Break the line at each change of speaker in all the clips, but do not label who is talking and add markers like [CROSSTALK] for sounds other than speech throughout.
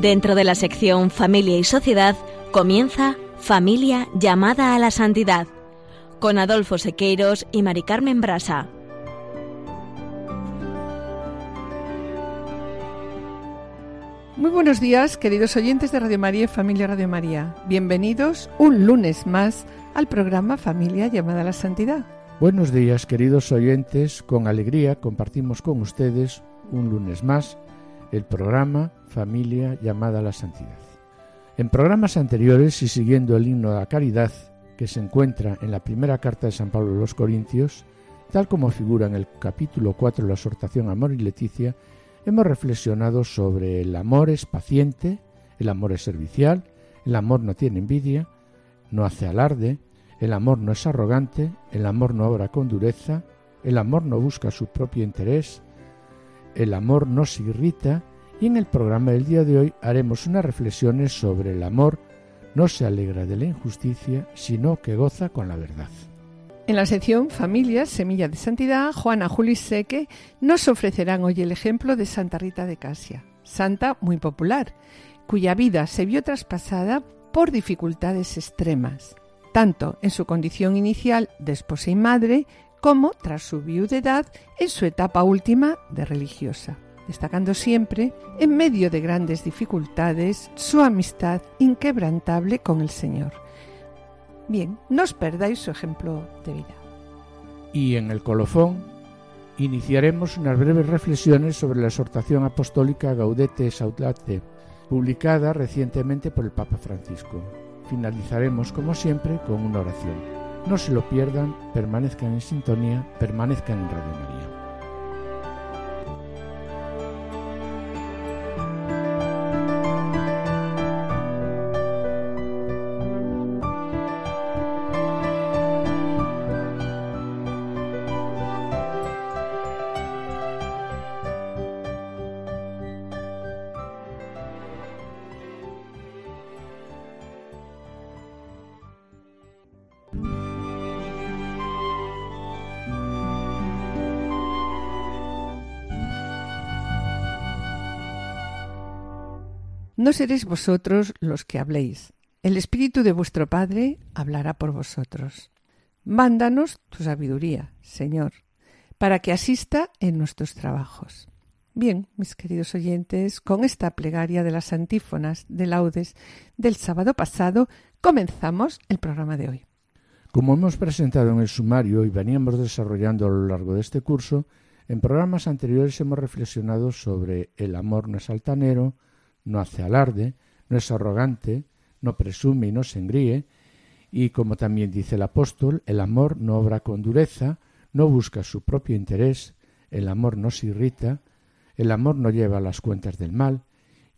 Dentro de la sección Familia y Sociedad comienza Familia llamada a la santidad con Adolfo Sequeiros y Mari Carmen Brasa.
Muy buenos días, queridos oyentes de Radio María y Familia Radio María. Bienvenidos un lunes más al programa Familia llamada a la Santidad.
Buenos días, queridos oyentes. Con alegría compartimos con ustedes un lunes más el programa Familia llamada a la Santidad. En programas anteriores y siguiendo el himno de la caridad que se encuentra en la primera carta de San Pablo a los Corintios, tal como figura en el capítulo 4 de la exhortación Amor y Leticia, hemos reflexionado sobre el amor es paciente, el amor es servicial, el amor no tiene envidia, no hace alarde, el amor no es arrogante, el amor no obra con dureza, el amor no busca su propio interés, el amor no se irrita y en el programa del día de hoy haremos unas reflexiones sobre el amor no se alegra de la injusticia, sino que goza con la verdad.
En la sección Familias, Semilla de Santidad, Juana Juli Seque nos ofrecerán hoy el ejemplo de Santa Rita de Casia, santa muy popular, cuya vida se vio traspasada por dificultades extremas, tanto en su condición inicial de esposa y madre, como tras su viudedad en su etapa última de religiosa, destacando siempre, en medio de grandes dificultades, su amistad inquebrantable con el Señor Bien, no os perdáis su ejemplo de vida.
Y en el colofón iniciaremos unas breves reflexiones sobre la exhortación apostólica Gaudete Sautlate, publicada recientemente por el Papa Francisco. Finalizaremos, como siempre, con una oración. No se lo pierdan, permanezcan en sintonía, permanezcan en Radio María.
No seréis vosotros los que habléis, el Espíritu de vuestro Padre hablará por vosotros. Mándanos tu sabiduría, Señor, para que asista en nuestros trabajos. Bien, mis queridos oyentes, con esta plegaria de las antífonas de laudes del sábado pasado, comenzamos el programa de hoy.
Como hemos presentado en el sumario y veníamos desarrollando a lo largo de este curso, en programas anteriores hemos reflexionado sobre el amor no es altanero, no hace alarde, no es arrogante, no presume y no se engríe, y como también dice el apóstol, el amor no obra con dureza, no busca su propio interés, el amor no se irrita, el amor no lleva las cuentas del mal,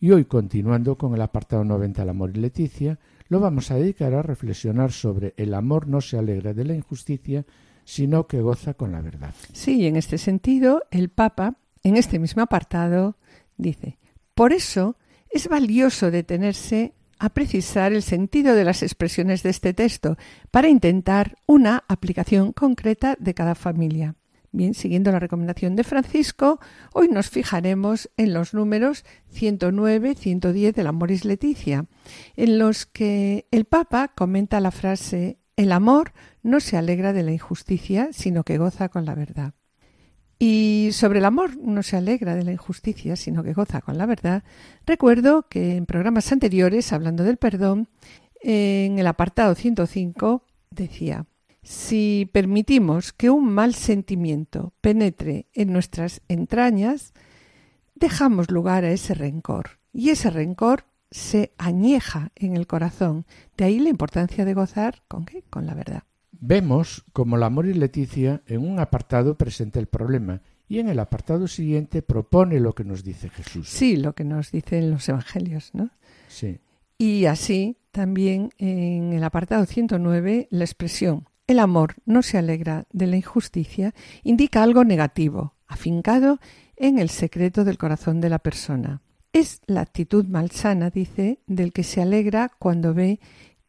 y hoy continuando con el apartado 90 el amor y Leticia, lo vamos a dedicar a reflexionar sobre el amor no se alegra de la injusticia, sino que goza con la verdad.
Sí, en este sentido, el Papa, en este mismo apartado, dice, por eso es valioso detenerse a precisar el sentido de las expresiones de este texto para intentar una aplicación concreta de cada familia. Bien, siguiendo la recomendación de Francisco, hoy nos fijaremos en los números 109, 110 del Amoris Leticia, en los que el Papa comenta la frase El amor no se alegra de la injusticia, sino que goza con la verdad. Y sobre el amor no se alegra de la injusticia, sino que goza con la verdad. Recuerdo que en programas anteriores, hablando del perdón, en el apartado 105 decía, si permitimos que un mal sentimiento penetre en nuestras entrañas, dejamos lugar a ese rencor. Y ese rencor se añeja en el corazón. De ahí la importancia de gozar con qué? Con la verdad.
Vemos como la amor y Leticia en un apartado presenta el problema y en el apartado siguiente propone lo que nos dice Jesús.
Sí, lo que nos dicen los evangelios, ¿no?
Sí.
Y así también en el apartado 109 la expresión el amor no se alegra de la injusticia indica algo negativo, afincado en el secreto del corazón de la persona. Es la actitud malsana, dice, del que se alegra cuando ve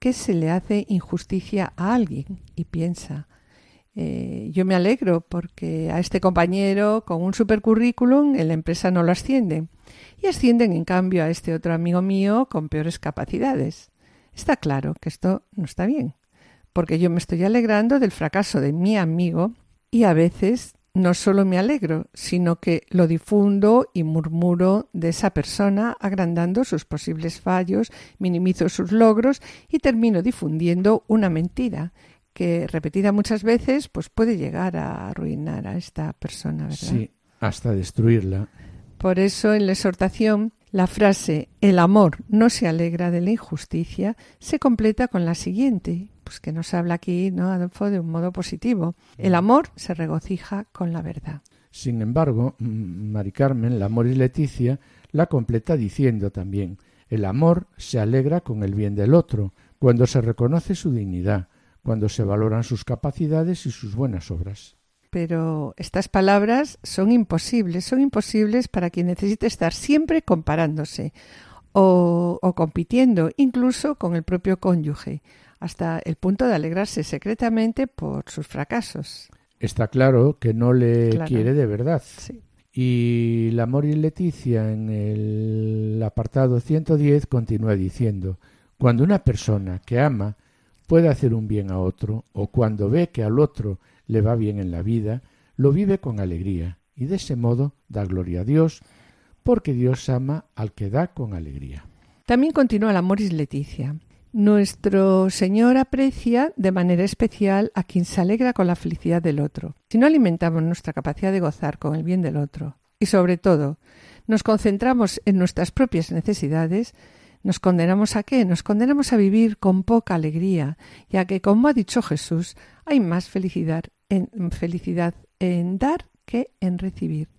que se le hace injusticia a alguien y piensa Eh, yo me alegro porque a este compañero con un super currículum en la empresa no lo asciende y ascienden en cambio a este otro amigo mío con peores capacidades. Está claro que esto no está bien, porque yo me estoy alegrando del fracaso de mi amigo y a veces no solo me alegro, sino que lo difundo y murmuro de esa persona, agrandando sus posibles fallos, minimizo sus logros y termino difundiendo una mentira que repetida muchas veces pues puede llegar a arruinar a esta persona, ¿verdad?
Sí, hasta destruirla.
Por eso en la exhortación la frase el amor no se alegra de la injusticia se completa con la siguiente, pues que nos habla aquí, ¿no, Adolfo, de un modo positivo. El amor se regocija con la verdad.
Sin embargo, Mari Carmen, la amor y Leticia la completa diciendo también el amor se alegra con el bien del otro, cuando se reconoce su dignidad, cuando se valoran sus capacidades y sus buenas obras
pero estas palabras son imposibles, son imposibles para quien necesite estar siempre comparándose o, compitiendo, incluso con el propio cónyuge, hasta el punto de alegrarse secretamente por sus fracasos.
Está claro que no le quiere de verdad. Y la Mori Leticia en el apartado 110 continúa diciendo, cuando una persona que ama puede hacer un bien a otro, o cuando ve que al otro le va bien en la vida, lo vive con alegría y de ese modo da gloria a Dios, porque Dios ama al que da con alegría.
También continúa la Moris Leticia. Nuestro Señor aprecia de manera especial a quien se alegra con la felicidad del otro. Si no alimentamos nuestra capacidad de gozar con el bien del otro, y sobre todo nos concentramos en nuestras propias necesidades, nos condenamos a qué? Nos condenamos a vivir con poca alegría, ya que, como ha dicho Jesús, hay más felicidad en, felicidad en dar que en recibir.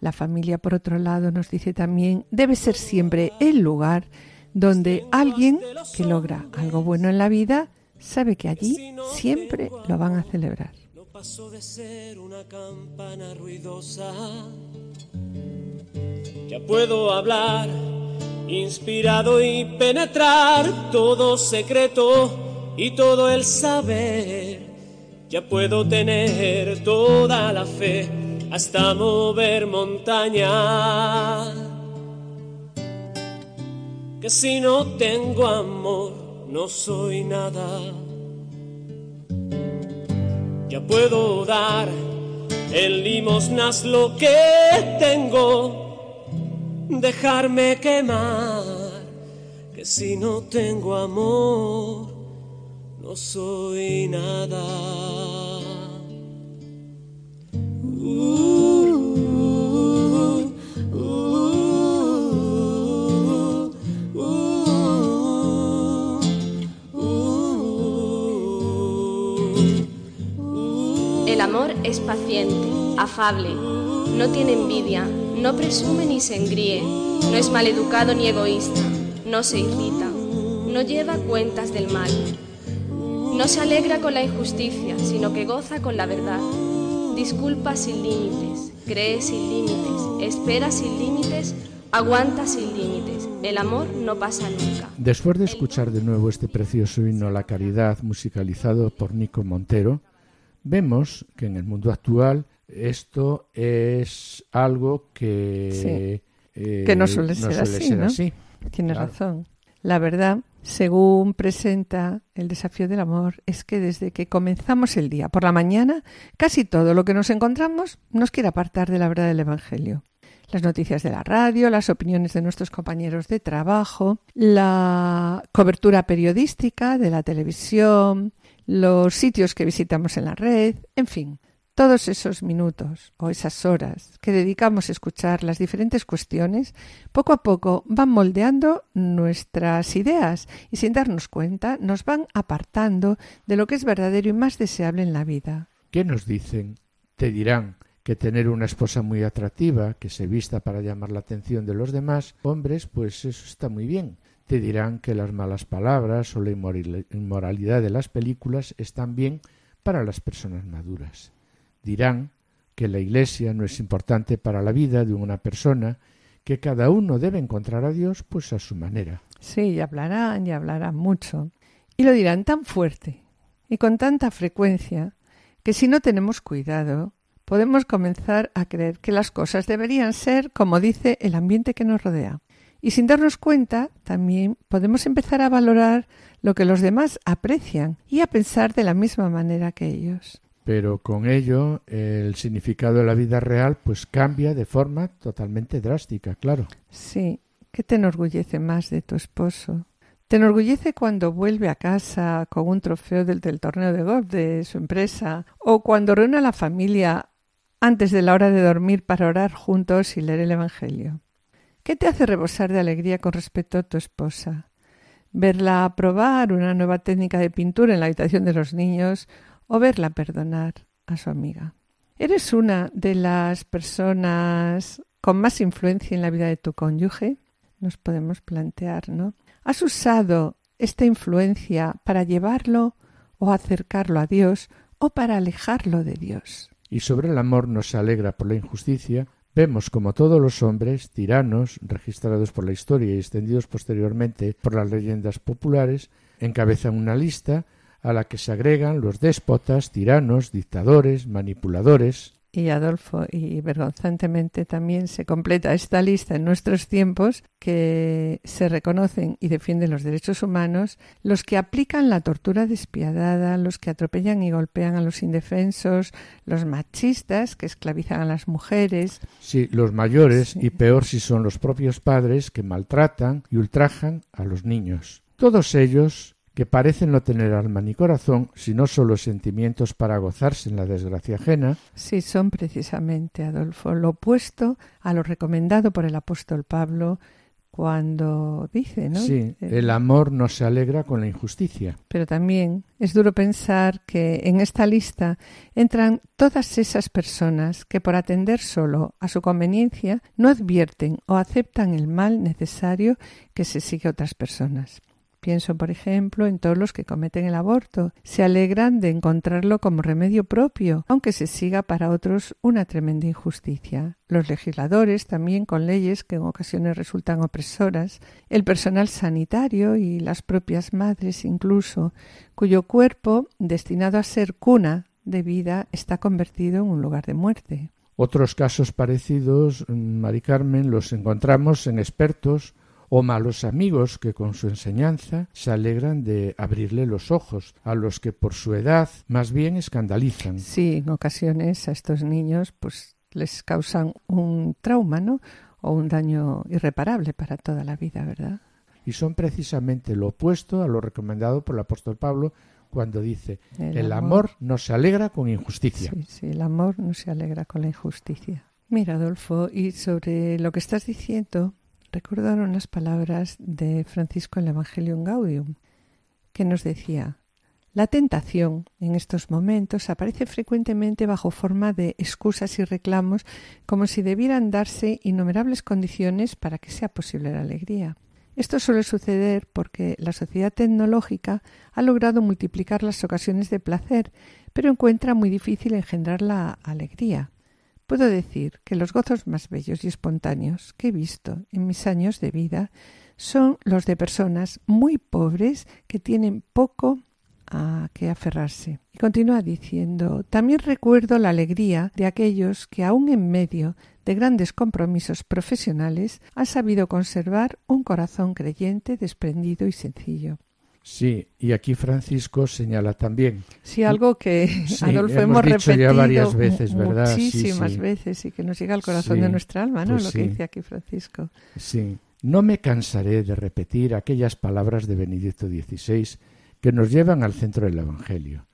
La familia, por otro lado, nos dice también, debe ser siempre el lugar donde alguien que logra algo bueno en la vida sabe que allí siempre lo van a celebrar. No paso de ser una campana ruidosa.
Ya puedo hablar inspirado y penetrar todo secreto y todo el saber. Ya puedo tener toda la fe hasta mover montaña. Que si no tengo amor, no soy nada. Ya puedo dar en limosnas lo que tengo dejarme quemar, que si no tengo amor, no soy nada.
El paciente, afable, no tiene envidia no presume ni se engríe, no es maleducado ni egoísta, no se irrita, no lleva cuentas del mal, no se alegra con la injusticia, sino que goza con la verdad, disculpa sin límites, cree sin límites, espera sin límites, aguanta sin límites. El amor no pasa nunca.
Después de escuchar de nuevo este precioso himno a la caridad musicalizado por Nico Montero, vemos que en el mundo actual esto es algo que,
eh, que no suele ser, así, Tienes razón. La verdad, según presenta el desafío del amor, es que desde que comenzamos el día por la mañana, casi todo lo que nos encontramos nos quiere apartar de la verdad del Evangelio. Las noticias de la radio, las opiniones de nuestros compañeros de trabajo, la cobertura periodística de la televisión, los sitios que visitamos en la red, en fin, todos esos minutos o esas horas que dedicamos a escuchar las diferentes cuestiones, poco a poco van moldeando nuestras ideas y sin darnos cuenta nos van apartando de lo que es verdadero y más deseable en la vida.
¿Qué nos dicen? Te dirán que tener una esposa muy atractiva, que se vista para llamar la atención de los demás hombres, pues eso está muy bien. Te dirán que las malas palabras o la inmoralidad de las películas están bien para las personas maduras dirán que la Iglesia no es importante para la vida de una persona, que cada uno debe encontrar a Dios pues a su manera.
Sí, y hablarán y hablarán mucho. Y lo dirán tan fuerte y con tanta frecuencia que si no tenemos cuidado, podemos comenzar a creer que las cosas deberían ser como dice el ambiente que nos rodea. Y sin darnos cuenta, también podemos empezar a valorar lo que los demás aprecian y a pensar de la misma manera que ellos.
Pero con ello el significado de la vida real pues cambia de forma totalmente drástica, claro.
Sí, ¿qué te enorgullece más de tu esposo? ¿Te enorgullece cuando vuelve a casa con un trofeo del, del torneo de golf de su empresa? ¿O cuando reúne a la familia antes de la hora de dormir para orar juntos y leer el Evangelio? ¿Qué te hace rebosar de alegría con respecto a tu esposa? ¿Verla probar una nueva técnica de pintura en la habitación de los niños o verla perdonar a su amiga? ¿Eres una de las personas con más influencia en la vida de tu cónyuge? Nos podemos plantear, ¿no? ¿Has usado esta influencia para llevarlo o acercarlo a Dios o para alejarlo de Dios?
Y sobre el amor nos alegra por la injusticia, Vemos como todos los hombres, tiranos, registrados por la historia y extendidos posteriormente por las leyendas populares, encabezan una lista a la que se agregan los déspotas, tiranos, dictadores, manipuladores,
y Adolfo, y vergonzantemente también se completa esta lista en nuestros tiempos que se reconocen y defienden los derechos humanos, los que aplican la tortura despiadada, los que atropellan y golpean a los indefensos, los machistas que esclavizan a las mujeres.
Sí, los mayores y peor si son los propios padres que maltratan y ultrajan a los niños. Todos ellos que parecen no tener alma ni corazón, sino solo sentimientos para gozarse en la desgracia ajena.
Sí, son precisamente, Adolfo, lo opuesto a lo recomendado por el apóstol Pablo cuando dice, ¿no?
Sí, eh, el amor no se alegra con la injusticia.
Pero también es duro pensar que en esta lista entran todas esas personas que por atender solo a su conveniencia no advierten o aceptan el mal necesario que se sigue a otras personas. Pienso, por ejemplo, en todos los que cometen el aborto. Se alegran de encontrarlo como remedio propio, aunque se siga para otros una tremenda injusticia. Los legisladores, también con leyes que en ocasiones resultan opresoras, el personal sanitario y las propias madres incluso, cuyo cuerpo, destinado a ser cuna de vida, está convertido en un lugar de muerte.
Otros casos parecidos, mm, Mari Carmen, los encontramos en expertos o malos amigos que con su enseñanza se alegran de abrirle los ojos a los que por su edad más bien escandalizan.
Sí, en ocasiones a estos niños pues les causan un trauma, ¿no? o un daño irreparable para toda la vida, ¿verdad?
Y son precisamente lo opuesto a lo recomendado por el apóstol Pablo cuando dice el, el amor, no se alegra con injusticia.
Sí, sí, el amor no se alegra con la injusticia. Mira, Adolfo, y sobre lo que estás diciendo, recordaron las palabras de Francisco en el Evangelium Gaudium, que nos decía la tentación en estos momentos aparece frecuentemente bajo forma de excusas y reclamos como si debieran darse innumerables condiciones para que sea posible la alegría. Esto suele suceder porque la sociedad tecnológica ha logrado multiplicar las ocasiones de placer, pero encuentra muy difícil engendrar la alegría. Puedo decir que los gozos más bellos y espontáneos que he visto en mis años de vida son los de personas muy pobres que tienen poco a que aferrarse. Y continúa diciendo, también recuerdo la alegría de aquellos que aun en medio de grandes compromisos profesionales han sabido conservar un corazón creyente, desprendido y sencillo.
Sí, y aquí Francisco señala también.
Sí, algo que Adolfo hemos, repetido ya varias veces, ¿verdad? Muchísimas veces y que nos llega al corazón de nuestra alma, ¿no? Pues Lo que dice aquí Francisco.
Sí. No me cansaré de repetir aquellas palabras de Benedicto XVI que nos llevan al centro del Evangelio.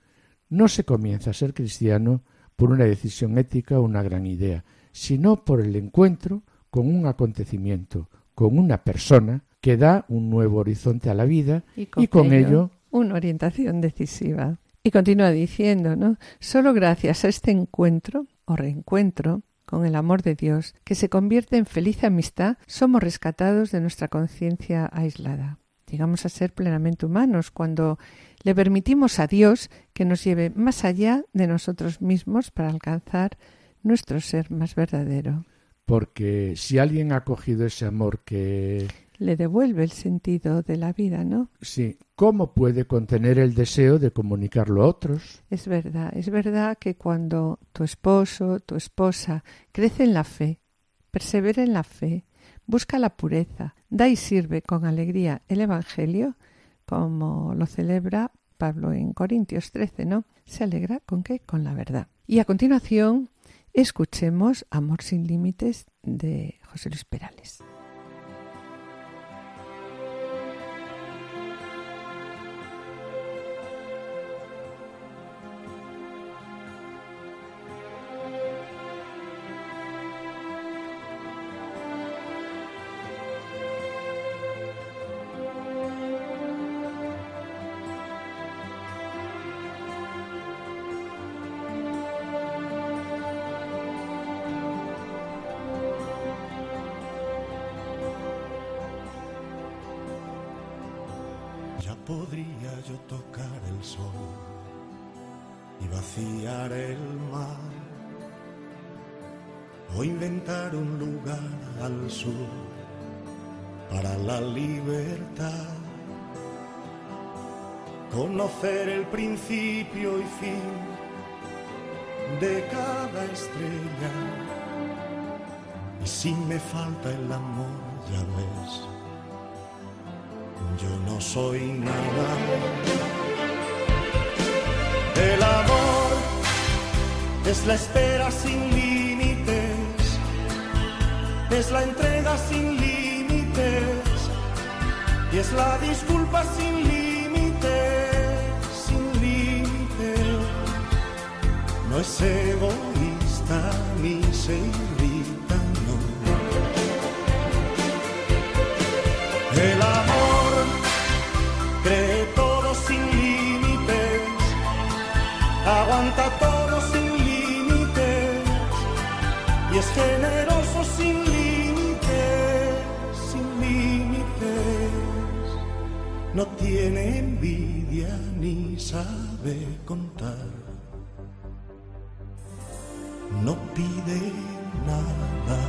No se comienza a ser cristiano por una decisión ética o una gran idea, sino por el encuentro con un acontecimiento, con una persona que da un nuevo horizonte a la vida y con, ello,
una orientación decisiva. Y continúa diciendo, ¿no? Solo gracias a este encuentro o reencuentro con el amor de Dios, que se convierte en feliz amistad, somos rescatados de nuestra conciencia aislada. Llegamos a ser plenamente humanos cuando le permitimos a Dios que nos lleve más allá de nosotros mismos para alcanzar nuestro ser más verdadero.
Porque si alguien ha cogido ese amor que
le devuelve el sentido de la vida, ¿no?
Sí. ¿Cómo puede contener el deseo de comunicarlo a otros?
Es verdad, es verdad que cuando tu esposo, tu esposa crece en la fe, persevera en la fe, busca la pureza, da y sirve con alegría el Evangelio, como lo celebra Pablo en Corintios 13, ¿no? Se alegra con qué? Con la verdad. Y a continuación escuchemos Amor sin límites de José Luis Perales.
Yo no soy nada. El amor es la espera sin límites, es la entrega sin límites y es la disculpa sin límites, sin límites. No es egoísta ni se irrita, tiene envidia ni sabe contar, no pide nada.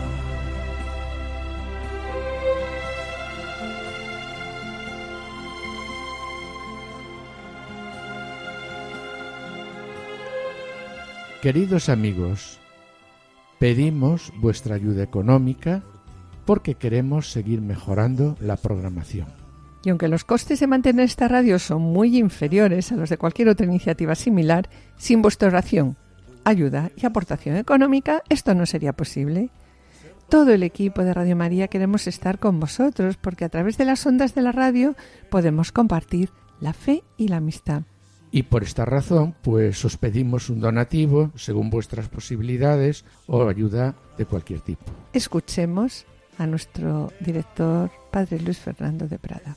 Queridos amigos, pedimos vuestra ayuda económica porque queremos seguir mejorando la programación.
Y aunque los costes de mantener esta radio son muy inferiores a los de cualquier otra iniciativa similar, sin vuestra oración, ayuda y aportación económica, esto no sería posible. Todo el equipo de Radio María queremos estar con vosotros porque a través de las ondas de la radio podemos compartir la fe y la amistad.
Y por esta razón, pues os pedimos un donativo según vuestras posibilidades o ayuda de cualquier tipo.
Escuchemos a nuestro director, Padre Luis Fernando de Prada.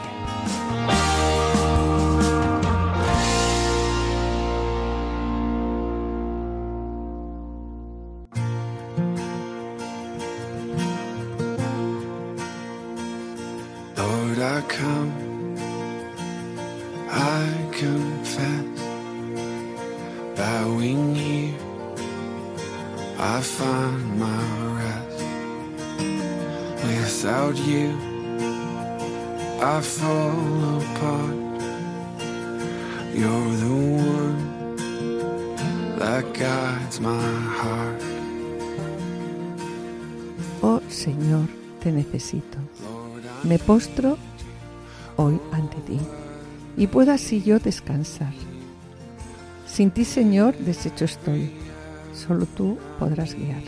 Me postro hoy ante ti. y pueda así yo descansar. Sin ti, Señor, deshecho estoy. Solo tú podrás guiar.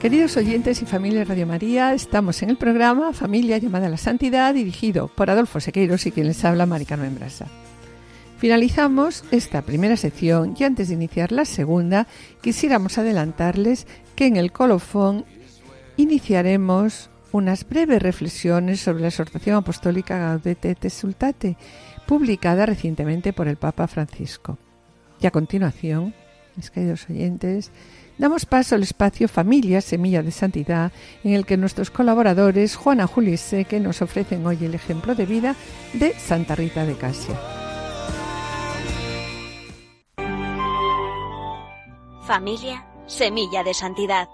Queridos oyentes y familia de Radio María, estamos en el programa Familia llamada a la Santidad, dirigido por Adolfo Sequeiros y quien les habla, Maricano Embrasa. Finalizamos esta primera sección y antes de iniciar la segunda, quisiéramos adelantarles que en el colofón iniciaremos unas breves reflexiones sobre la exhortación apostólica Gaudete et Sultate, publicada recientemente por el Papa Francisco. Y a continuación, mis queridos oyentes, damos paso al espacio Familia Semilla de Santidad, en el que nuestros colaboradores Juana Juli Seque nos ofrecen hoy el ejemplo de vida de Santa Rita de Casia.
Familia Semilla de Santidad.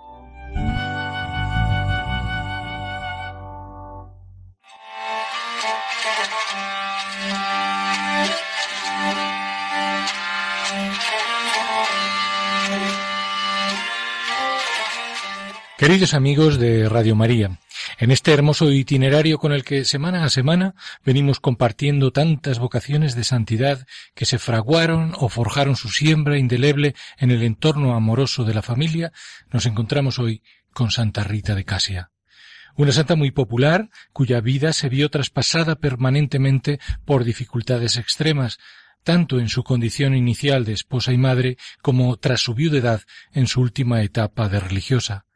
Queridos amigos de Radio María, en este hermoso itinerario con el que semana a semana venimos compartiendo tantas vocaciones de santidad que se fraguaron o forjaron su siembra indeleble en el entorno amoroso de la familia, nos encontramos hoy con Santa Rita de Casia. Una santa muy popular, cuya vida se vio traspasada permanentemente por dificultades extremas, tanto en su condición inicial de esposa y madre como tras su viudedad en su última etapa de religiosa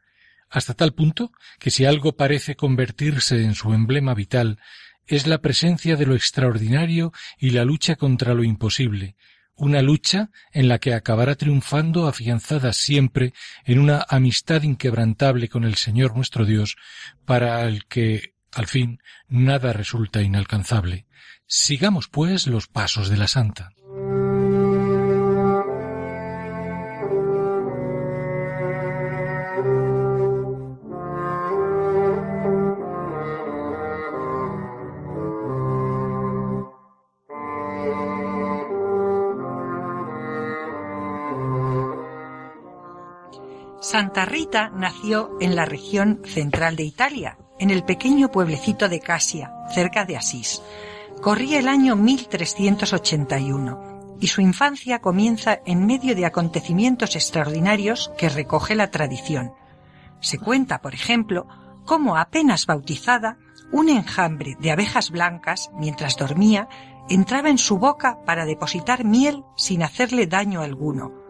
hasta tal punto que si algo parece convertirse en su emblema vital, es la presencia de lo extraordinario y la lucha contra lo imposible, una lucha en la que acabará triunfando afianzada siempre en una amistad inquebrantable con el Señor nuestro Dios, para el que, al fin, nada resulta inalcanzable. Sigamos, pues, los pasos de la Santa.
Santa Rita nació en la región central de Italia, en el pequeño pueblecito de Casia, cerca de Asís. Corría el año 1381 y su infancia comienza en medio de acontecimientos extraordinarios que recoge la tradición. Se cuenta, por ejemplo, cómo apenas bautizada, un enjambre de abejas blancas, mientras dormía, entraba en su boca para depositar miel sin hacerle daño alguno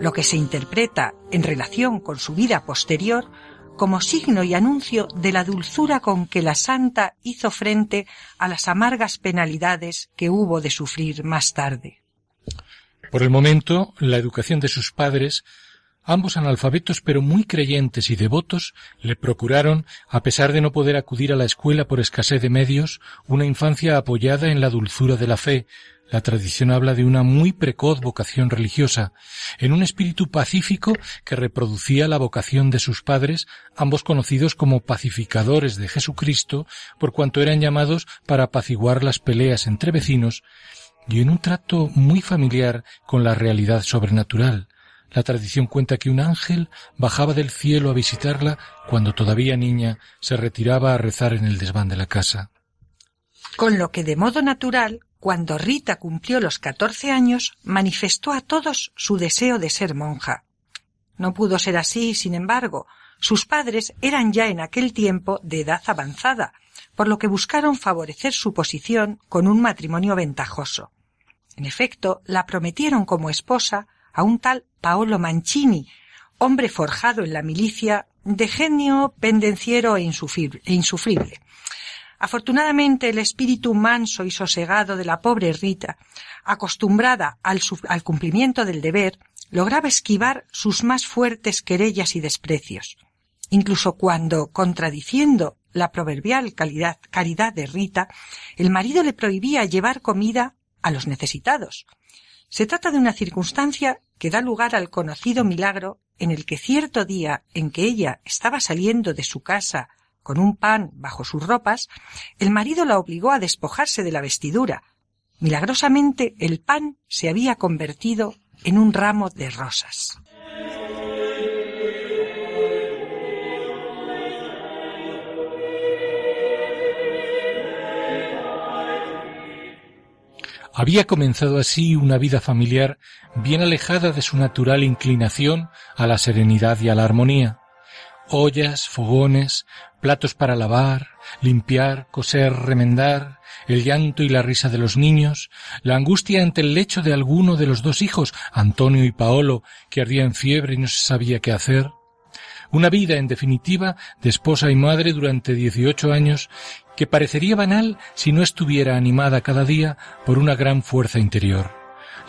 lo que se interpreta en relación con su vida posterior como signo y anuncio de la dulzura con que la santa hizo frente a las amargas penalidades que hubo de sufrir más tarde.
Por el momento, la educación de sus padres, ambos analfabetos pero muy creyentes y devotos, le procuraron, a pesar de no poder acudir a la escuela por escasez de medios, una infancia apoyada en la dulzura de la fe, la tradición habla de una muy precoz vocación religiosa, en un espíritu pacífico que reproducía la vocación de sus padres, ambos conocidos como pacificadores de Jesucristo, por cuanto eran llamados para apaciguar las peleas entre vecinos, y en un trato muy familiar con la realidad sobrenatural. La tradición cuenta que un ángel bajaba del cielo a visitarla cuando todavía niña se retiraba a rezar en el desván de la casa.
Con lo que de modo natural cuando Rita cumplió los catorce años, manifestó a todos su deseo de ser monja. No pudo ser así, sin embargo. Sus padres eran ya en aquel tiempo de edad avanzada, por lo que buscaron favorecer su posición con un matrimonio ventajoso. En efecto, la prometieron como esposa a un tal Paolo Mancini, hombre forjado en la milicia, de genio pendenciero e insufrible. Afortunadamente el espíritu manso y sosegado de la pobre Rita, acostumbrada al, cumplimiento del deber, lograba esquivar sus más fuertes querellas y desprecios. Incluso cuando, contradiciendo la proverbial caridad de Rita, el marido le prohibía llevar comida a los necesitados. Se trata de una circunstancia que da lugar al conocido milagro en el que cierto día en que ella estaba saliendo de su casa con un pan bajo sus ropas, el marido la obligó a despojarse de la vestidura. Milagrosamente el pan se había convertido en un ramo de rosas.
Había comenzado así una vida familiar bien alejada de su natural inclinación a la serenidad y a la armonía. Ollas, fogones, platos para lavar, limpiar, coser, remendar, el llanto y la risa de los niños, la angustia ante el lecho de alguno de los dos hijos, Antonio y Paolo, que ardía en fiebre y no se sabía qué hacer. Una vida, en definitiva, de esposa y madre durante dieciocho años que parecería banal si no estuviera animada cada día por una gran fuerza interior,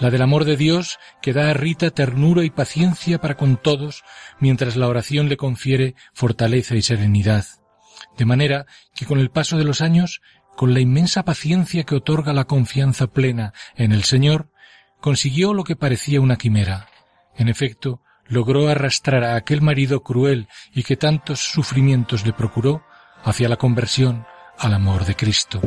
la del amor de Dios que da a Rita ternura y paciencia para con todos, mientras la oración le confiere fortaleza y serenidad, de manera que con el paso de los años, con la inmensa paciencia que otorga la confianza plena en el Señor, consiguió lo que parecía una quimera. En efecto, logró arrastrar a aquel marido cruel y que tantos sufrimientos le procuró hacia la conversión al amor de Cristo.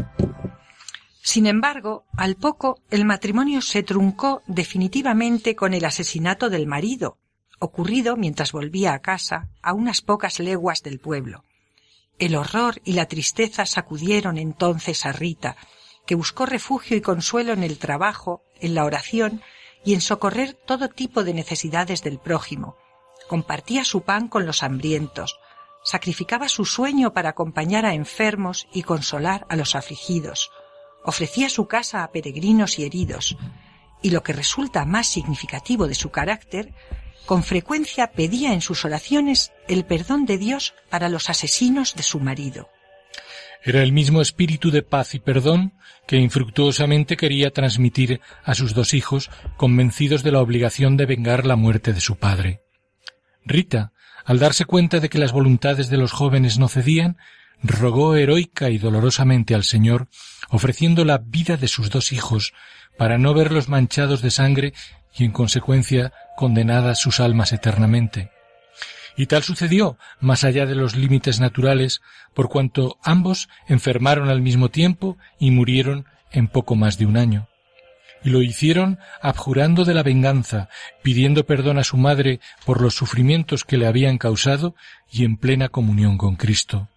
Sin embargo, al poco el matrimonio se truncó definitivamente con el asesinato del marido, ocurrido mientras volvía a casa a unas pocas leguas del pueblo. El horror y la tristeza sacudieron entonces a Rita, que buscó refugio y consuelo en el trabajo, en la oración y en socorrer todo tipo de necesidades del prójimo. Compartía su pan con los hambrientos, sacrificaba su sueño para acompañar a enfermos y consolar a los afligidos, ofrecía su casa a peregrinos y heridos, y lo que resulta más significativo de su carácter, con frecuencia pedía en sus oraciones el perdón de Dios para los asesinos de su marido.
Era el mismo espíritu de paz y perdón que infructuosamente quería transmitir a sus dos hijos, convencidos de la obligación de vengar la muerte de su padre. Rita, al darse cuenta de que las voluntades de los jóvenes no cedían, rogó heroica y dolorosamente al Señor, ofreciendo la vida de sus dos hijos, para no verlos manchados de sangre y en consecuencia condenadas sus almas eternamente. Y tal sucedió, más allá de los límites naturales, por cuanto ambos enfermaron al mismo tiempo y murieron en poco más de un año. Y lo hicieron abjurando de la venganza, pidiendo perdón a su madre por los sufrimientos que le habían causado y en plena comunión con Cristo.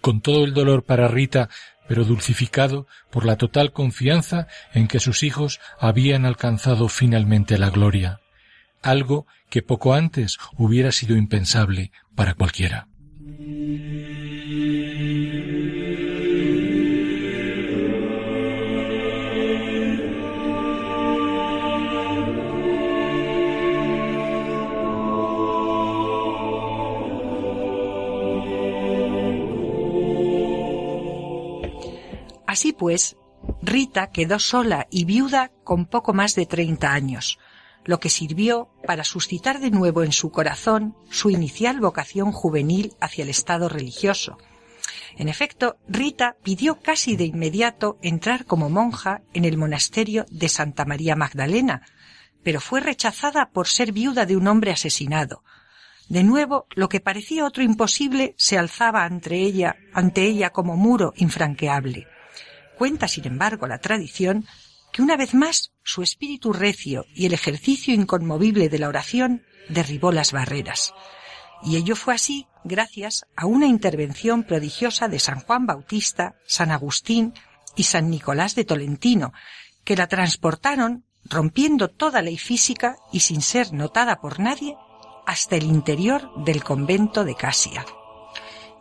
Con todo el dolor para Rita, pero dulcificado por la total confianza en que sus hijos habían alcanzado finalmente la gloria algo que poco antes hubiera sido impensable para cualquiera.
Así pues, Rita quedó sola y viuda con poco más de treinta años, lo que sirvió para suscitar de nuevo en su corazón su inicial vocación juvenil hacia el estado religioso. En efecto, Rita pidió casi de inmediato entrar como monja en el monasterio de Santa María Magdalena, pero fue rechazada por ser viuda de un hombre asesinado. De nuevo, lo que parecía otro imposible se alzaba ante ella, ante ella como muro infranqueable. Cuenta, sin embargo, la tradición que una vez más su espíritu recio y el ejercicio inconmovible de la oración derribó las barreras. Y ello fue así gracias a una intervención prodigiosa de San Juan Bautista, San Agustín y San Nicolás de Tolentino, que la transportaron, rompiendo toda ley física y sin ser notada por nadie, hasta el interior del convento de Casia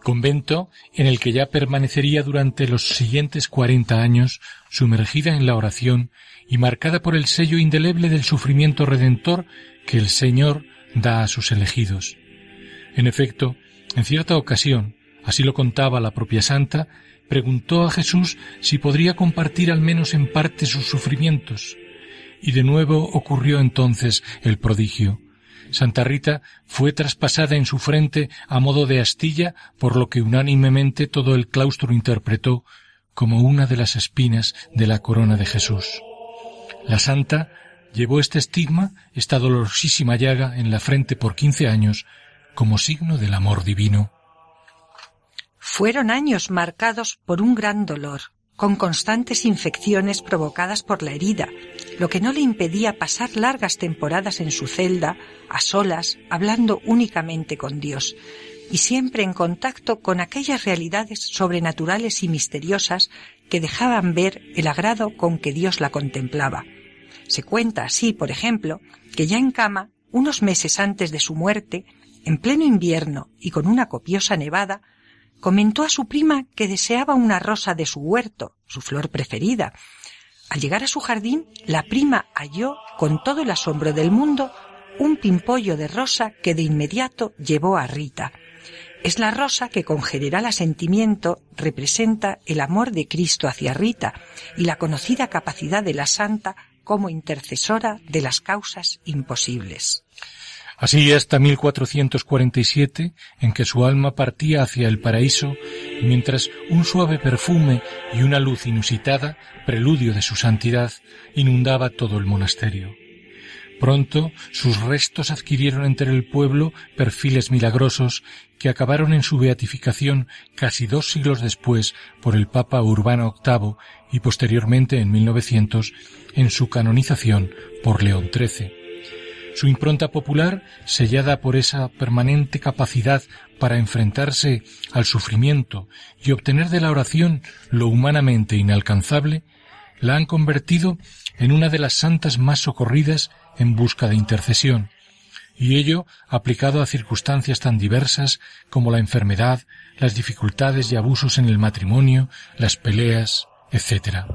convento en el que ya permanecería durante los siguientes cuarenta años sumergida en la oración y marcada por el sello indeleble del sufrimiento redentor que el Señor da a sus elegidos. En efecto, en cierta ocasión, así lo contaba la propia santa, preguntó a Jesús si podría compartir al menos en parte sus sufrimientos, y de nuevo ocurrió entonces el prodigio. Santa Rita fue traspasada en su frente a modo de astilla, por lo que unánimemente todo el claustro interpretó como una de las espinas de la corona de Jesús. La santa llevó este estigma, esta dolorosísima llaga en la frente por quince años, como signo del amor divino.
Fueron años marcados por un gran dolor, con constantes infecciones provocadas por la herida, lo que no le impedía pasar largas temporadas en su celda, a solas, hablando únicamente con Dios, y siempre en contacto con aquellas realidades sobrenaturales y misteriosas que dejaban ver el agrado con que Dios la contemplaba. Se cuenta así, por ejemplo, que ya en cama, unos meses antes de su muerte, en pleno invierno y con una copiosa nevada, comentó a su prima que deseaba una rosa de su huerto, su flor preferida. Al llegar a su jardín, la prima halló, con todo el asombro del mundo, un pimpollo de rosa que de inmediato llevó a Rita. Es la rosa que con general asentimiento representa el amor de Cristo hacia Rita y la conocida capacidad de la santa como intercesora de las causas imposibles.
Así hasta 1447, en que su alma partía hacia el paraíso, mientras un suave perfume y una luz inusitada, preludio de su santidad, inundaba todo el monasterio. Pronto sus restos adquirieron entre el pueblo perfiles milagrosos que acabaron en su beatificación casi dos siglos después por el Papa Urbano VIII y posteriormente en 1900 en su canonización por León XIII. Su impronta popular, sellada por esa permanente capacidad para enfrentarse al sufrimiento y obtener de la oración lo humanamente inalcanzable, la han convertido en una de las santas más socorridas en busca de intercesión, y ello aplicado a circunstancias tan diversas como la enfermedad, las dificultades y abusos en el matrimonio, las peleas, etc.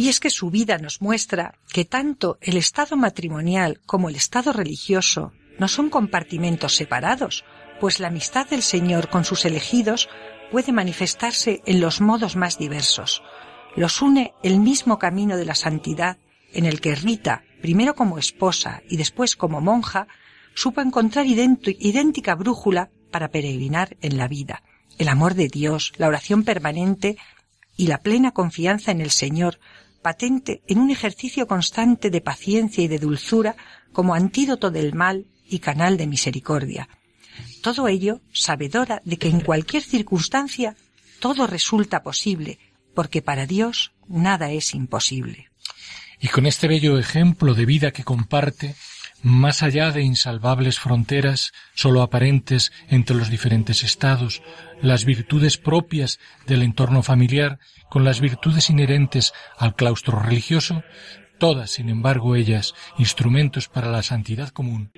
Y es que su vida nos muestra que tanto el estado matrimonial como el estado religioso no son compartimentos separados, pues la amistad del Señor con sus elegidos puede manifestarse en los modos más diversos. Los une el mismo camino de la santidad en el que Rita, primero como esposa y después como monja, supo encontrar idéntica brújula para peregrinar en la vida, el amor de Dios, la oración permanente y la plena confianza en el Señor, patente en un ejercicio constante de paciencia y de dulzura como antídoto del mal y canal de misericordia. Todo ello sabedora de que en cualquier circunstancia todo resulta posible, porque para Dios nada es imposible.
Y con este bello ejemplo de vida que comparte, más allá de insalvables fronteras sólo aparentes entre los diferentes estados, las virtudes propias del entorno familiar con las virtudes inherentes al claustro religioso, todas, sin embargo, ellas instrumentos para la santidad común.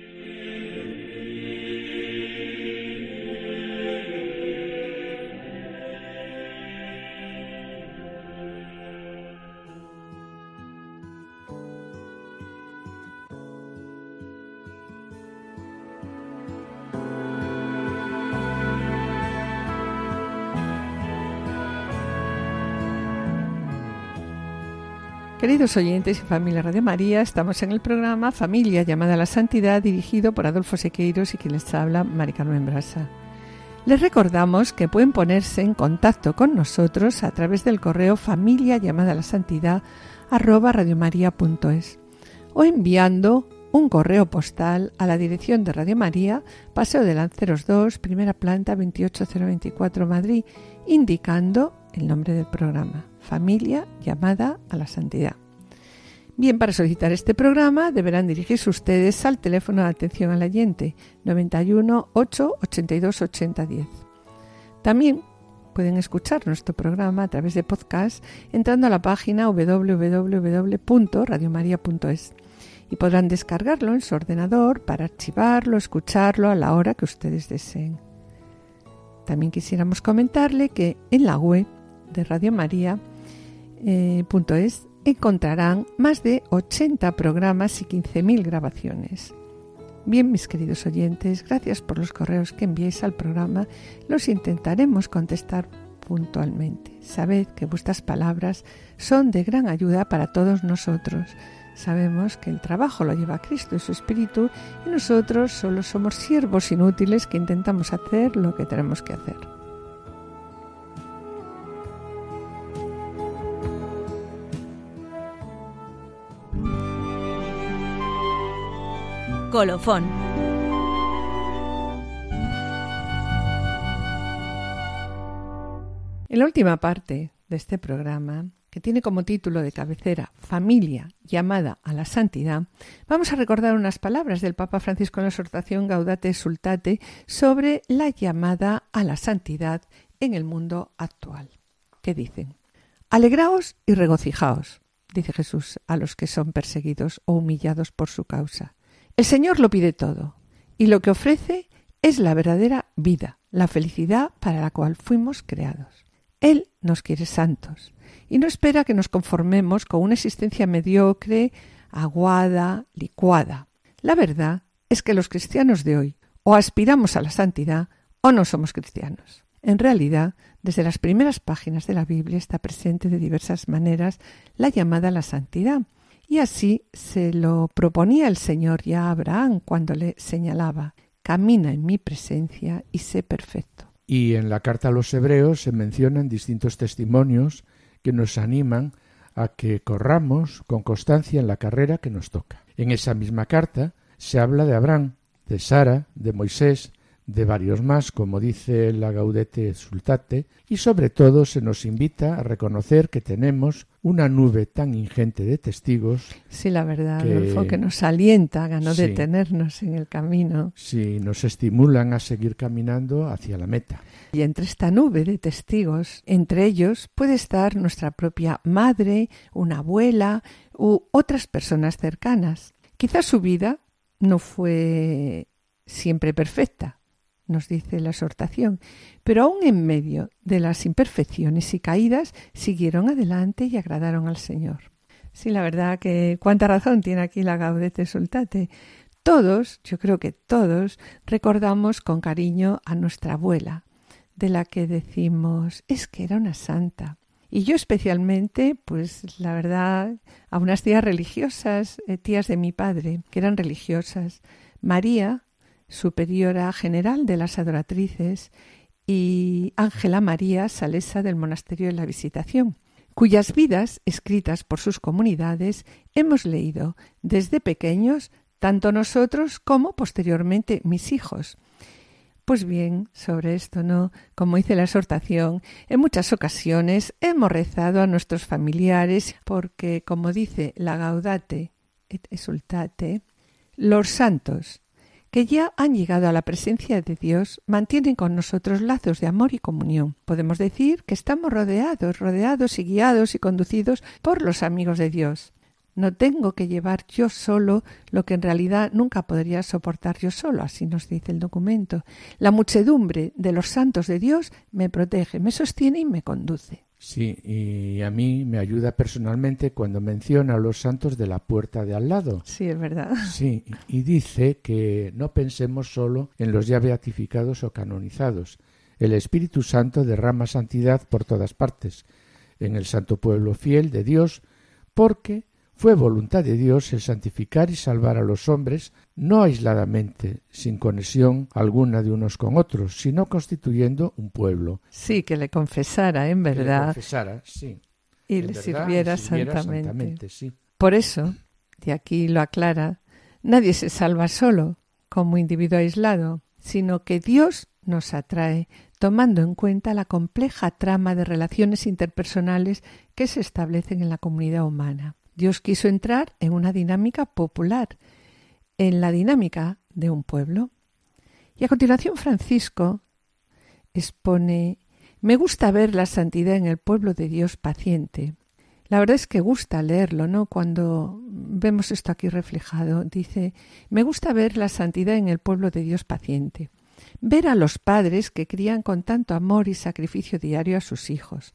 Queridos oyentes y familia Radio María, estamos en el programa Familia llamada a la Santidad dirigido por Adolfo Sequeiros y quien les habla, Mari Carmen Brasa. Les recordamos que pueden ponerse en contacto con nosotros a través del correo familia llamada a la santidad arroba radiomaria.es o enviando un correo postal a la dirección de Radio María, Paseo de Lanceros 2, primera planta 28024 Madrid, indicando el nombre del programa familia llamada a la santidad. Bien, para solicitar este programa deberán dirigirse ustedes al teléfono de atención al oyente 91 8 82 80 10. También pueden escuchar nuestro programa a través de podcast entrando a la página www.radiomaria.es y podrán descargarlo en su ordenador para archivarlo, escucharlo a la hora que ustedes deseen. También quisiéramos comentarle que en la web de Radio María eh, encontrarán más de 80 programas y 15.000 grabaciones. Bien, mis queridos oyentes, gracias por los correos que enviéis al programa. Los intentaremos contestar puntualmente. Sabed que vuestras palabras son de gran ayuda para todos nosotros. Sabemos que el trabajo lo lleva Cristo y su Espíritu y nosotros solo somos siervos inútiles que intentamos hacer lo que tenemos que hacer.
Colofón.
En la última parte de este programa, que tiene como título de cabecera Familia llamada a la santidad, vamos a recordar unas palabras del Papa Francisco en la exhortación Gaudate Sultate sobre la llamada a la santidad en el mundo actual. ¿Qué dicen? Alegraos y regocijaos, dice Jesús a los que son perseguidos o humillados por su causa. El Señor lo pide todo, y lo que ofrece es la verdadera vida, la felicidad para la cual fuimos creados. Él nos quiere santos y no espera que nos conformemos con una existencia mediocre, aguada, licuada. La verdad es que los cristianos de hoy o aspiramos a la santidad o no somos cristianos. En realidad, desde las primeras páginas de la Biblia está presente de diversas maneras la llamada a la santidad, y así se lo proponía el Señor ya a Abraham cuando le señalaba Camina en mi presencia y sé perfecto.
Y en la carta a los hebreos se mencionan distintos testimonios que nos animan a que corramos con constancia en la carrera que nos toca. En esa misma carta se habla de Abraham, de Sara, de Moisés, de varios más, como dice la Gaudete Sultate, y sobre todo se nos invita a reconocer que tenemos una nube tan ingente de testigos.
Sí, la verdad, que, Adolfo, que nos alienta a no detenernos en el camino.
Sí, nos estimulan a seguir caminando hacia la meta.
Y entre esta nube de testigos, entre ellos puede estar nuestra propia madre, una abuela u otras personas cercanas. Quizás su vida no fue siempre perfecta, nos dice la exhortación, pero aún en medio de las imperfecciones y caídas siguieron adelante y agradaron al Señor. Sí, la verdad que cuánta razón tiene aquí la Gaudete Sultate. Todos, yo creo que todos, recordamos con cariño a nuestra abuela, de la que decimos es que era una santa. Y yo especialmente, pues la verdad, a unas tías religiosas, eh, tías de mi padre, que eran religiosas. María, superiora general de las adoratrices, y Ángela María Salesa del Monasterio de la Visitación, cuyas vidas, escritas por sus comunidades, hemos leído desde pequeños, tanto nosotros como posteriormente mis hijos. Pues bien, sobre esto, ¿no? Como hice la exhortación, en muchas ocasiones hemos rezado a nuestros familiares porque, como dice la Gaudate et Exultate, los santos que ya han llegado a la presencia de Dios mantienen con nosotros lazos de amor y comunión. Podemos decir que estamos rodeados, rodeados y guiados y conducidos por los amigos de Dios. No tengo que llevar yo solo lo que en realidad nunca podría soportar yo solo, así nos dice el documento. La muchedumbre de los santos de Dios me protege, me sostiene y me conduce.
Sí, y a mí me ayuda personalmente cuando menciona a los santos de la puerta de al lado.
Sí, es verdad.
Sí, y dice que no pensemos solo en los ya beatificados o canonizados. El Espíritu Santo derrama santidad por todas partes, en el santo pueblo fiel de Dios, porque fue voluntad de Dios el santificar y salvar a los hombres, no aisladamente, sin conexión alguna de unos con otros, sino constituyendo un pueblo.
Sí, que le confesara en verdad.
Que le confesara, sí.
Y le sirviera, santamente. sí. Por eso, de aquí lo aclara, nadie se salva solo, como individuo aislado, sino que Dios nos atrae, tomando en cuenta la compleja trama de relaciones interpersonales que se establecen en la comunidad humana. Dios quiso entrar en una dinámica popular, en la dinámica de un pueblo. Y a continuación Francisco expone Me gusta ver la santidad en el pueblo de Dios paciente. La verdad es que gusta leerlo, ¿no? Cuando vemos esto aquí reflejado, dice, me gusta ver la santidad en el pueblo de Dios paciente. Ver a los padres que crían con tanto amor y sacrificio diario a sus hijos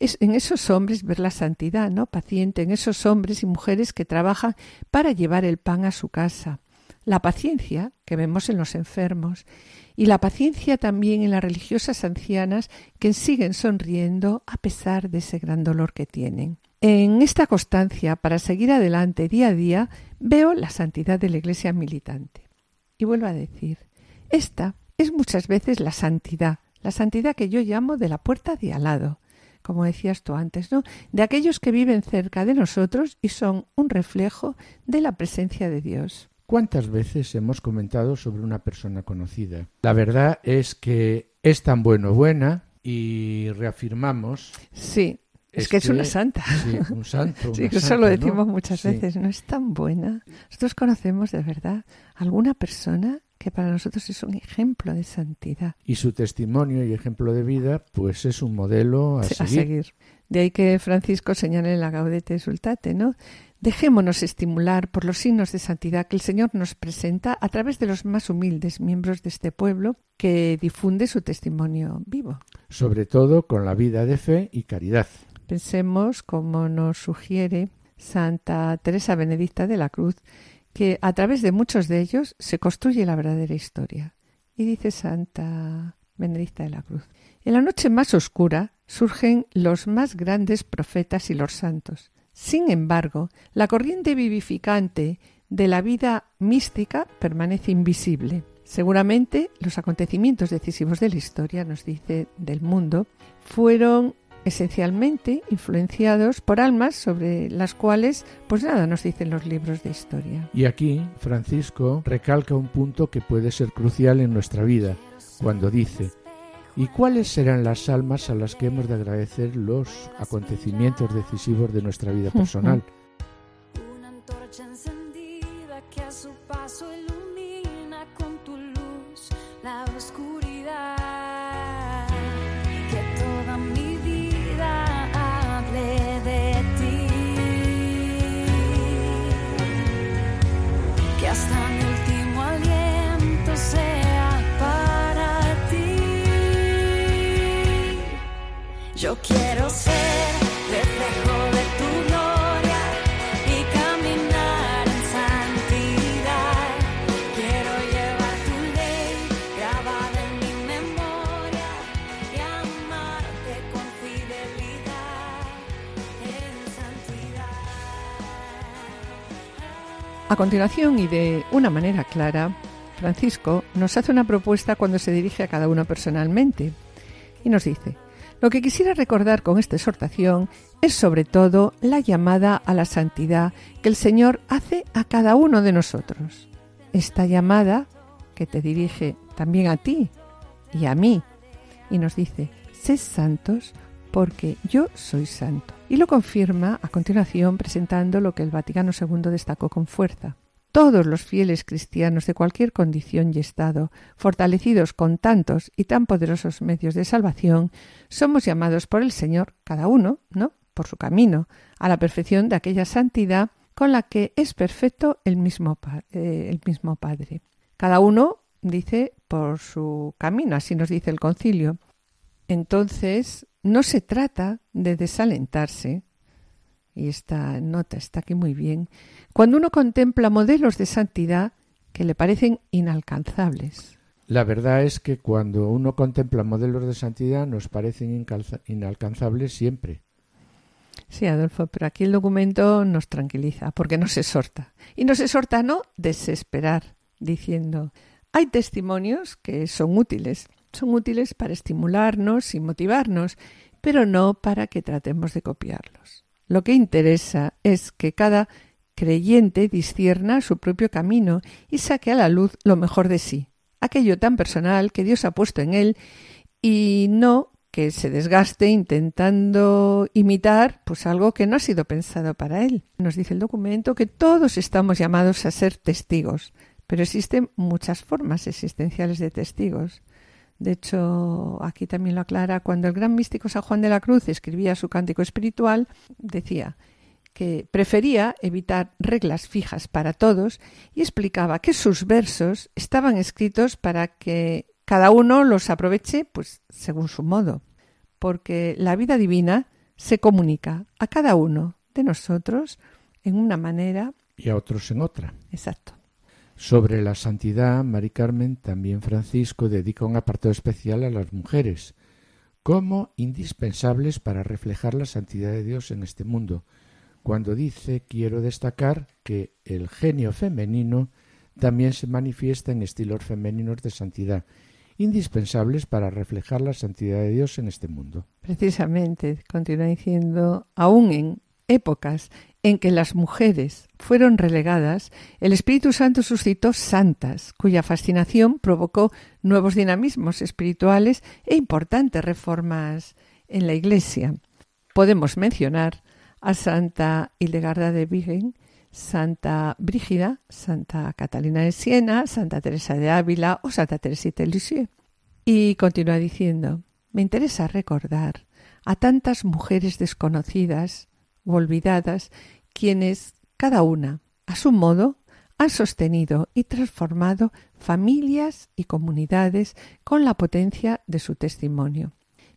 es en esos hombres ver la santidad, ¿no? Paciente, en esos hombres y mujeres que trabajan para llevar el pan a su casa. La paciencia que vemos en los enfermos y la paciencia también en las religiosas ancianas que siguen sonriendo a pesar de ese gran dolor que tienen. En esta constancia para seguir adelante día a día veo la santidad de la Iglesia militante. Y vuelvo a decir, esta es muchas veces la santidad, la santidad que yo llamo de la puerta de al lado, como decías tú antes, ¿no? De aquellos que viven cerca de nosotros y son un reflejo de la presencia de Dios.
¿Cuántas veces hemos comentado sobre una persona conocida? La verdad es que es tan bueno buena y reafirmamos.
Sí, es, que, es una santa.
Sí, un santo. [LAUGHS]
sí, eso lo decimos muchas veces. No es tan buena. Nosotros conocemos de verdad alguna persona que para nosotros es un ejemplo de santidad.
Y su testimonio y ejemplo de vida, pues es un modelo a, seguir.
a seguir. De ahí que Francisco señale en la Gaudete Sultate, ¿no? Dejémonos estimular por los signos de santidad que el Señor nos presenta a través de los más humildes miembros de este pueblo que difunde su testimonio vivo.
Sobre todo con la vida de fe y caridad.
Pensemos, como nos sugiere Santa Teresa Benedicta de la Cruz, que a través de muchos de ellos se construye la verdadera historia. Y dice Santa Benedicta de la Cruz, en la noche más oscura surgen los más grandes profetas y los santos sin embargo, la corriente vivificante de la vida mística permanece invisible. Seguramente los acontecimientos decisivos de la historia, nos dice, del mundo, fueron esencialmente influenciados por almas sobre las cuales pues nada nos dicen los libros de historia.
Y aquí Francisco recalca un punto que puede ser crucial en nuestra vida, cuando dice, ¿Y cuáles serán las almas a las que hemos de agradecer los acontecimientos decisivos de nuestra vida [LAUGHS] personal?
A
continuación y de una manera clara, Francisco nos hace una propuesta cuando se dirige a cada uno personalmente y nos dice, lo que quisiera recordar con esta exhortación es sobre todo la llamada a la santidad que el Señor hace a cada uno de nosotros. Esta llamada que te dirige también a ti y a mí y nos dice, sed santos porque yo soy santo. Y lo confirma a continuación presentando lo que el Vaticano II destacó con fuerza. Todos los fieles cristianos de cualquier condición y estado, fortalecidos con tantos y tan poderosos medios de salvación, somos llamados por el Señor, cada uno, ¿no? por su camino, a la perfección de aquella santidad con la que es perfecto el mismo, eh, el mismo Padre. Cada uno dice por su camino, así nos dice el concilio. Entonces, no se trata de desalentarse, y esta nota está aquí muy bien, cuando uno contempla modelos de santidad que le parecen inalcanzables.
La verdad es que cuando uno contempla modelos de santidad nos parecen inalcanzables siempre.
Sí, Adolfo, pero aquí el documento nos tranquiliza porque nos exhorta. Y nos exhorta a no desesperar, diciendo, hay testimonios que son útiles, son útiles para estimularnos y motivarnos, pero no para que tratemos de copiarlos. Lo que interesa es que cada creyente discierna su propio camino y saque a la luz lo mejor de sí, aquello tan personal que Dios ha puesto en él y no que se desgaste intentando imitar pues algo que no ha sido pensado para él. Nos dice el documento que todos estamos llamados a ser testigos, pero existen muchas formas existenciales de testigos. De hecho, aquí también lo aclara, cuando el gran místico San Juan de la Cruz escribía su cántico espiritual, decía que prefería evitar reglas fijas para todos y explicaba que sus versos estaban escritos para que cada uno los aproveche pues según su modo, porque la vida divina se comunica a cada uno de nosotros en una manera
y a otros en otra.
exacto.
Sobre la santidad, Mari Carmen, también Francisco dedica un apartado especial a las mujeres, como indispensables para reflejar la santidad de Dios en este mundo, cuando dice quiero destacar que el genio femenino también se manifiesta en estilos femeninos de santidad, indispensables para reflejar la santidad de Dios en este mundo.
Precisamente, continúa diciendo, aún en épocas en que las mujeres fueron relegadas, el Espíritu Santo suscitó santas, cuya fascinación provocó nuevos dinamismos espirituales e importantes reformas en la Iglesia. Podemos mencionar a Santa Hildegarda de Bingen, Santa Brígida, Santa Catalina de Siena, Santa Teresa de Ávila o Santa Teresita de Lisieux. Y continúa diciendo, me interesa recordar a tantas mujeres desconocidas olvidadas, quienes, cada una, a su modo, han sostenido y transformado familias y comunidades con la potencia de su testimonio.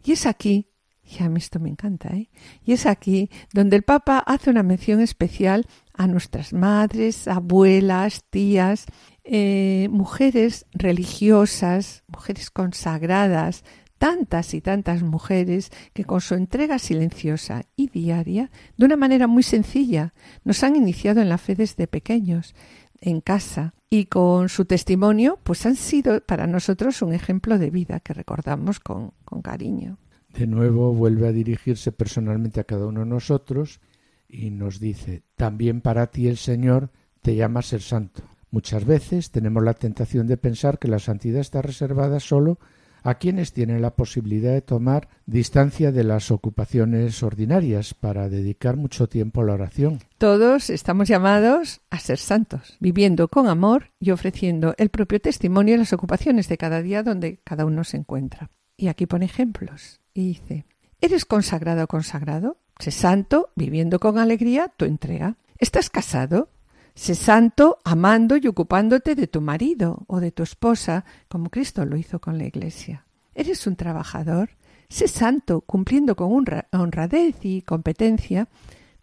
Y es aquí, y a mí esto me encanta, ¿eh? y es aquí donde el Papa hace una mención especial a nuestras madres, abuelas, tías, eh, mujeres religiosas, mujeres consagradas, tantas y tantas mujeres que con su entrega silenciosa y diaria, de una manera muy sencilla, nos han iniciado en la fe desde pequeños, en casa, y con su testimonio, pues han sido para nosotros un ejemplo de vida que recordamos con, cariño.
De nuevo vuelve a dirigirse personalmente a cada uno de nosotros y nos dice, también para ti el Señor te llama ser santo. Muchas veces tenemos la tentación de pensar que la santidad está reservada solo a quienes tienen la posibilidad de tomar distancia de las ocupaciones ordinarias para dedicar mucho tiempo a la oración.
Todos estamos llamados a ser santos, viviendo con amor y ofreciendo el propio testimonio en las ocupaciones de cada día donde cada uno se encuentra. Y aquí pone ejemplos y dice, ¿eres consagrado o consagrado? Sé santo, viviendo con alegría tu entrega. ¿Estás casado? Sé santo amando y ocupándote de tu marido o de tu esposa, como Cristo lo hizo con la Iglesia. ¿Eres un trabajador? Sé santo, cumpliendo con honradez y competencia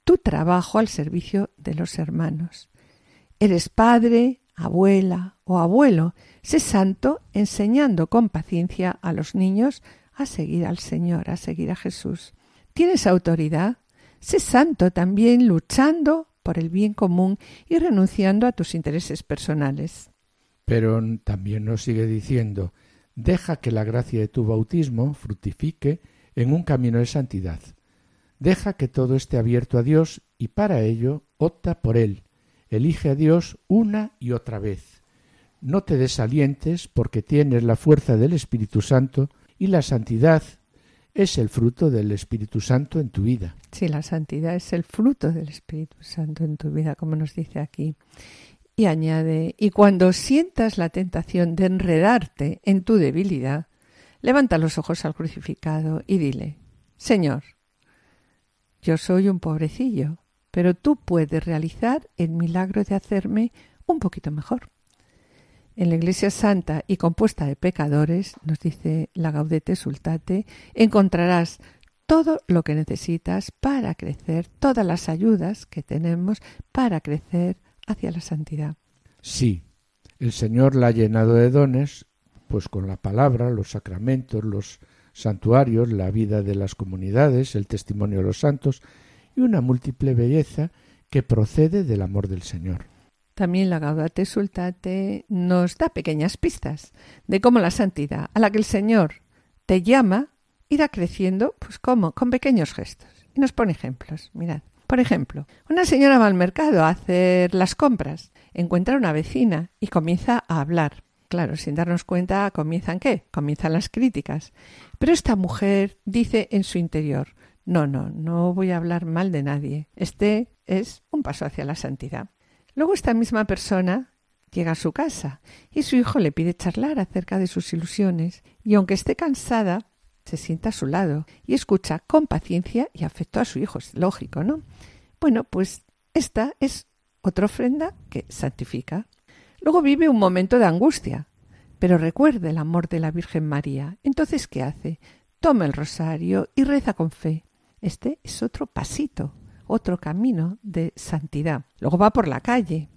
tu trabajo al servicio de los hermanos. ¿Eres padre, abuela o abuelo? Sé santo, enseñando con paciencia a los niños a seguir al Señor, a seguir a Jesús. ¿Tienes autoridad? Sé santo también luchando por el bien común y renunciando a tus intereses personales.
Pero también nos sigue diciendo, deja que la gracia de tu bautismo fructifique en un camino de santidad. Deja que todo esté abierto a Dios y para ello opta por Él. Elige a Dios una y otra vez. No te desalientes porque tienes la fuerza del Espíritu Santo y la santidad es el fruto del Espíritu Santo en tu vida.
Sí, la santidad es el fruto del Espíritu Santo en tu vida, como nos dice aquí. Y añade, y cuando sientas la tentación de enredarte en tu debilidad, levanta los ojos al crucificado y dile, Señor, yo soy un pobrecillo, pero tú puedes realizar el milagro de hacerme un poquito mejor. En la Iglesia Santa y compuesta de pecadores, nos dice la Gaudete Sultate, encontrarás todo lo que necesitas para crecer, todas las ayudas que tenemos para crecer hacia la santidad.
Sí, el Señor la ha llenado de dones, pues con la palabra, los sacramentos, los santuarios, la vida de las comunidades, el testimonio de los santos y una múltiple belleza que procede del amor del Señor.
También la Gaudate Sultate nos da pequeñas pistas de cómo la santidad a la que el Señor te llama irá creciendo, pues cómo, con pequeños gestos. Y nos pone ejemplos. Mirad. Por ejemplo, una señora va al mercado a hacer las compras, encuentra una vecina y comienza a hablar. Claro, sin darnos cuenta, ¿comienzan qué? Comienzan las críticas. Pero esta mujer dice en su interior, no, no, no voy a hablar mal de nadie. Este es un paso hacia la santidad. Luego esta misma persona llega a su casa y su hijo le pide charlar acerca de sus ilusiones y aunque esté cansada, se sienta a su lado y escucha con paciencia y afecto a su hijo. Es lógico, ¿no? Bueno, pues esta es otra ofrenda que santifica. Luego vive un momento de angustia, pero recuerde el amor de la Virgen María. Entonces, ¿qué hace? Toma el rosario y reza con fe. Este es otro pasito otro camino de santidad. Luego va por la calle,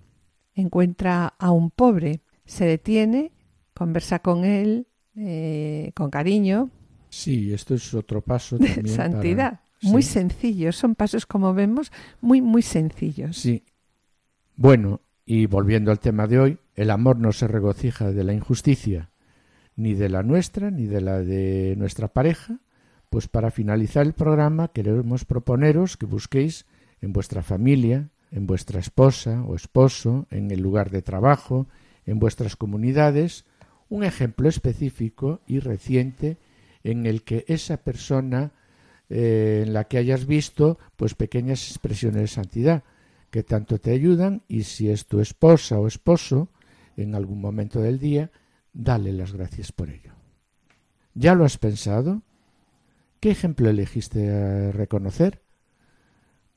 encuentra a un pobre, se detiene, conversa con él eh, con cariño.
Sí, esto es otro paso [LAUGHS]
de santidad. Muy sencillo, son pasos como vemos muy muy sencillos.
Sí. Bueno, y volviendo al tema de hoy, el amor no se regocija de la injusticia, ni de la nuestra, ni de la de nuestra pareja, pues para finalizar el programa queremos proponeros que busquéis en vuestra familia, en vuestra esposa o esposo, en el lugar de trabajo, en vuestras comunidades, un ejemplo específico y reciente en el que esa persona eh, en la que hayas visto pues pequeñas expresiones de santidad que tanto te ayudan y si es tu esposa o esposo en algún momento del día, dale las gracias por ello. ¿Ya lo has pensado? ¿Qué ejemplo elegiste a reconocer?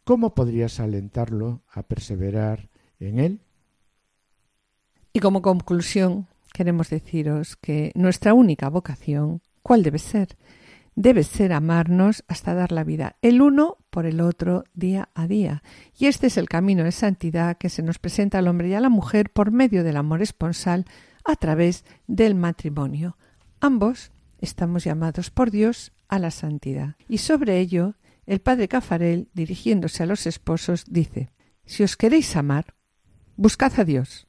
¿Cómo podrías alentarlo a perseverar en él?
Y como conclusión, queremos deciros que nuestra única vocación, ¿cuál debe ser? Debe ser amarnos hasta dar la vida, el uno por el otro, día a día. Y este es el camino de santidad que se nos presenta al hombre y a la mujer por medio del amor esponsal a través del matrimonio. Ambos estamos llamados por Dios a la santidad. Y sobre ello, el padre Cafarel, dirigiéndose a los esposos, dice Si os queréis amar, buscad a Dios,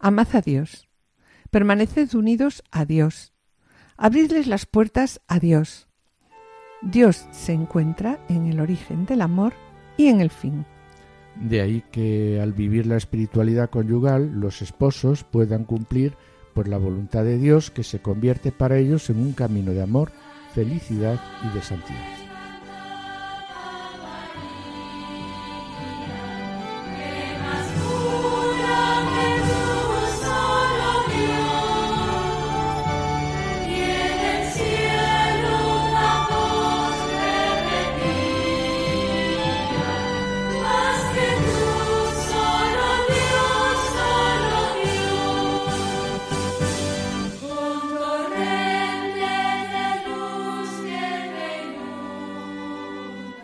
amad a Dios, permaneced unidos a Dios, abridles las puertas a Dios. Dios se encuentra en el origen del amor y en el fin.
De ahí que al vivir la espiritualidad conyugal, los esposos puedan cumplir por la voluntad de Dios que se convierte para ellos en un camino de amor, felicidad y de santidad.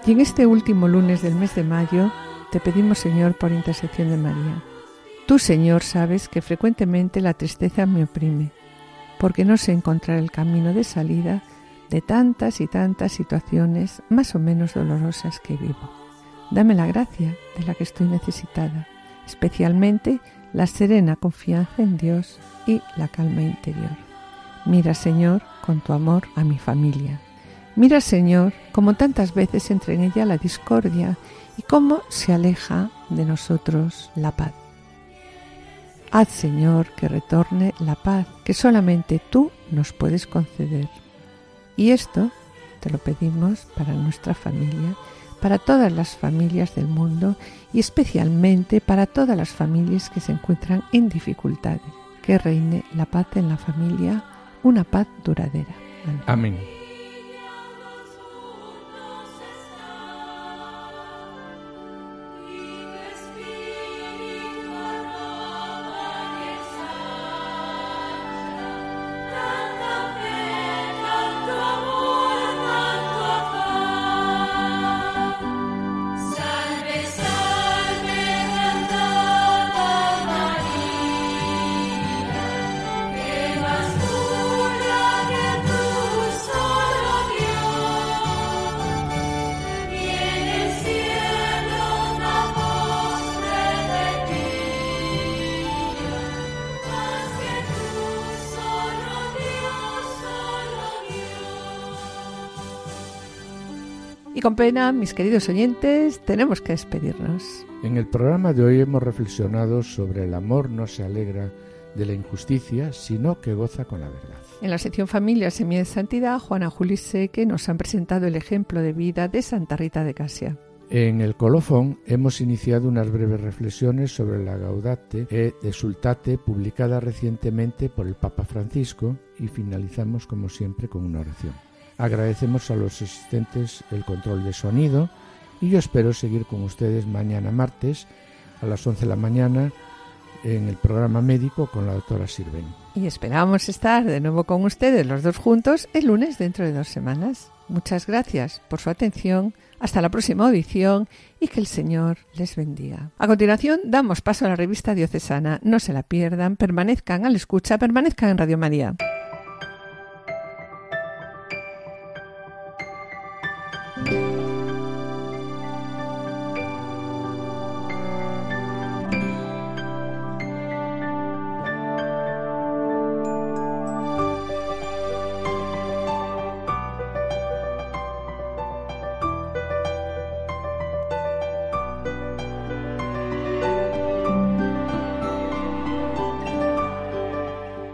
Y en este último lunes del mes de mayo te pedimos, Señor, por intercesión de María. Tú, Señor, sabes que frecuentemente la tristeza me oprime, porque no sé encontrar el camino de salida de tantas y tantas situaciones más o menos dolorosas que vivo. Dame la gracia de la que estoy necesitada, especialmente la serena confianza en Dios y la calma interior. Mira, Señor, con tu amor a mi familia, Mira, Señor, como tantas veces entra en ella la discordia y cómo se aleja de nosotros la paz. Haz, Señor, que retorne la paz que solamente tú nos puedes conceder. Y esto te lo pedimos para nuestra familia, para todas las familias del mundo y especialmente para todas las familias que se encuentran en dificultades. Que reine la paz en la familia, una paz duradera.
Amén.
Y con pena, mis queridos oyentes, tenemos que despedirnos.
En el programa de hoy hemos reflexionado sobre el amor no se alegra de la injusticia, sino que goza con la verdad.
En la sección Familia Semilla de Santidad, Juana Juli Seque nos han presentado el ejemplo de vida de Santa Rita de Casia.
En el colofón hemos iniciado unas breves reflexiones sobre la Gaudate e Exultate publicada recientemente por el Papa Francisco y finalizamos como siempre con una oración. Agradecemos a los asistentes el control de sonido y yo espero seguir con ustedes mañana martes a las 11 de la mañana en el programa médico con la doctora Sirven.
Y esperamos estar de nuevo con ustedes los dos juntos el lunes dentro de dos semanas. Muchas gracias por su atención. Hasta la próxima audición y que el Señor les bendiga. A continuación, damos paso a la revista diocesana. No se la pierdan, permanezcan al escucha, permanezcan en Radio María.